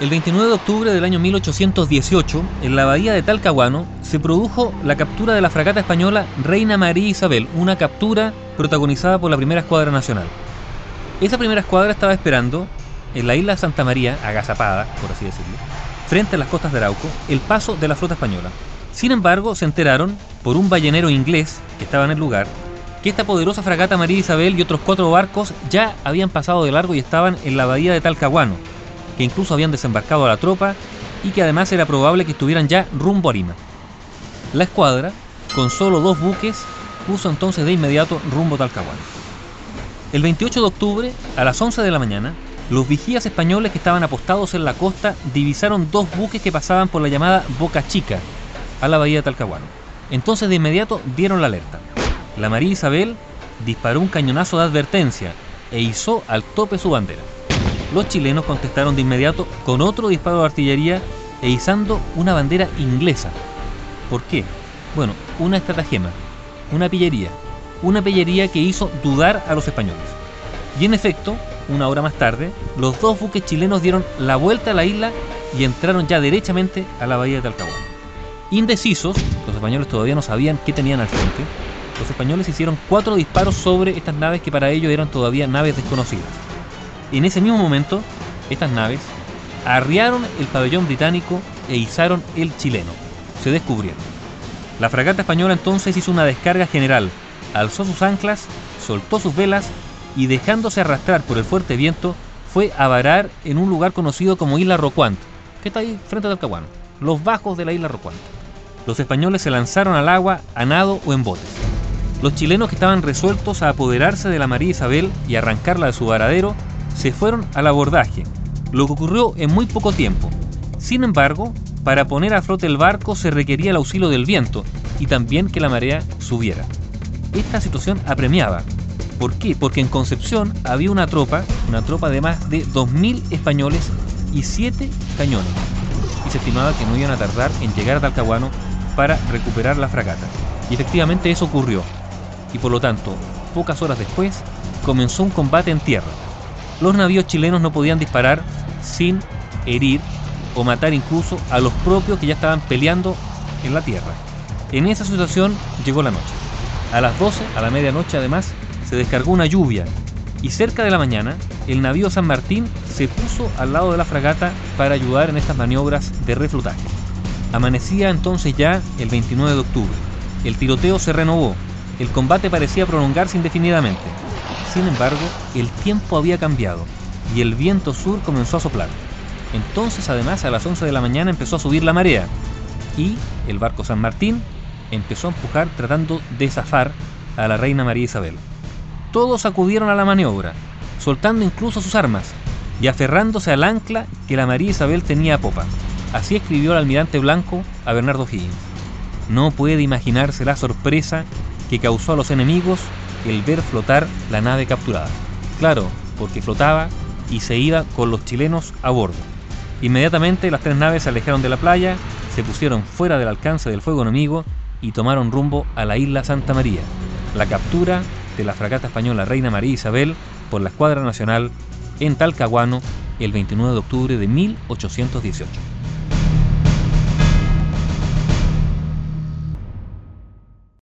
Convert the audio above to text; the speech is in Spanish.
El 29 de octubre del año 1818, en la bahía de Talcahuano, se produjo la captura de la fragata española Reina María Isabel, una captura protagonizada por la primera escuadra nacional. Esa primera escuadra estaba esperando en la isla Santa María, agazapada, por así decirlo, frente a las costas de Arauco, el paso de la flota española. Sin embargo, se enteraron, por un ballenero inglés que estaba en el lugar, que esta poderosa fragata María Isabel y otros cuatro barcos ya habían pasado de largo y estaban en la bahía de Talcahuano, que incluso habían desembarcado a la tropa y que además era probable que estuvieran ya rumbo a Lima. La escuadra, con solo dos buques, puso entonces de inmediato rumbo a Talcahuano. El 28 de octubre, a las 11 de la mañana, los vigías españoles que estaban apostados en la costa divisaron dos buques que pasaban por la llamada Boca Chica, a la bahía de Talcahuano. Entonces de inmediato dieron la alerta. La María Isabel disparó un cañonazo de advertencia e izó al tope su bandera los chilenos contestaron de inmediato con otro disparo de artillería e izando una bandera inglesa. ¿Por qué? Bueno, una estratagema, una pillería, una pillería que hizo dudar a los españoles. Y en efecto, una hora más tarde, los dos buques chilenos dieron la vuelta a la isla y entraron ya derechamente a la bahía de Talcahuano. Indecisos, los españoles todavía no sabían qué tenían al frente, los españoles hicieron cuatro disparos sobre estas naves que para ellos eran todavía naves desconocidas. En ese mismo momento, estas naves arriaron el pabellón británico e izaron el chileno. Se descubrieron. La fragata española entonces hizo una descarga general, alzó sus anclas, soltó sus velas y dejándose arrastrar por el fuerte viento, fue a varar en un lugar conocido como Isla Rocuant, que está ahí frente a Talcahuano, los bajos de la Isla Rocuant. Los españoles se lanzaron al agua a nado o en botes. Los chilenos que estaban resueltos a apoderarse de la María Isabel y arrancarla de su varadero se fueron al abordaje, lo que ocurrió en muy poco tiempo. Sin embargo, para poner a flote el barco se requería el auxilio del viento y también que la marea subiera. Esta situación apremiaba. ¿Por qué? Porque en Concepción había una tropa, una tropa de más de 2.000 españoles y 7 cañones. Y se estimaba que no iban a tardar en llegar a Talcahuano para recuperar la fragata. Y efectivamente eso ocurrió. Y por lo tanto, pocas horas después, comenzó un combate en tierra los navíos chilenos no podían disparar sin herir o matar incluso a los propios que ya estaban peleando en la tierra. En esa situación llegó la noche. A las 12, a la medianoche además, se descargó una lluvia y cerca de la mañana el navío San Martín se puso al lado de la fragata para ayudar en estas maniobras de reflutaje. Amanecía entonces ya el 29 de octubre. El tiroteo se renovó. El combate parecía prolongarse indefinidamente. Sin embargo, el tiempo había cambiado y el viento sur comenzó a soplar. Entonces, además, a las 11 de la mañana empezó a subir la marea y el barco San Martín empezó a empujar tratando de zafar a la reina María Isabel. Todos acudieron a la maniobra, soltando incluso sus armas y aferrándose al ancla que la María Isabel tenía a popa. Así escribió el almirante Blanco a Bernardo Higgins. No puede imaginarse la sorpresa que causó a los enemigos el ver flotar la nave capturada. Claro, porque flotaba y se iba con los chilenos a bordo. Inmediatamente las tres naves se alejaron de la playa, se pusieron fuera del alcance del fuego enemigo y tomaron rumbo a la isla Santa María. La captura de la fragata española Reina María Isabel por la Escuadra Nacional en Talcahuano el 29 de octubre de 1818.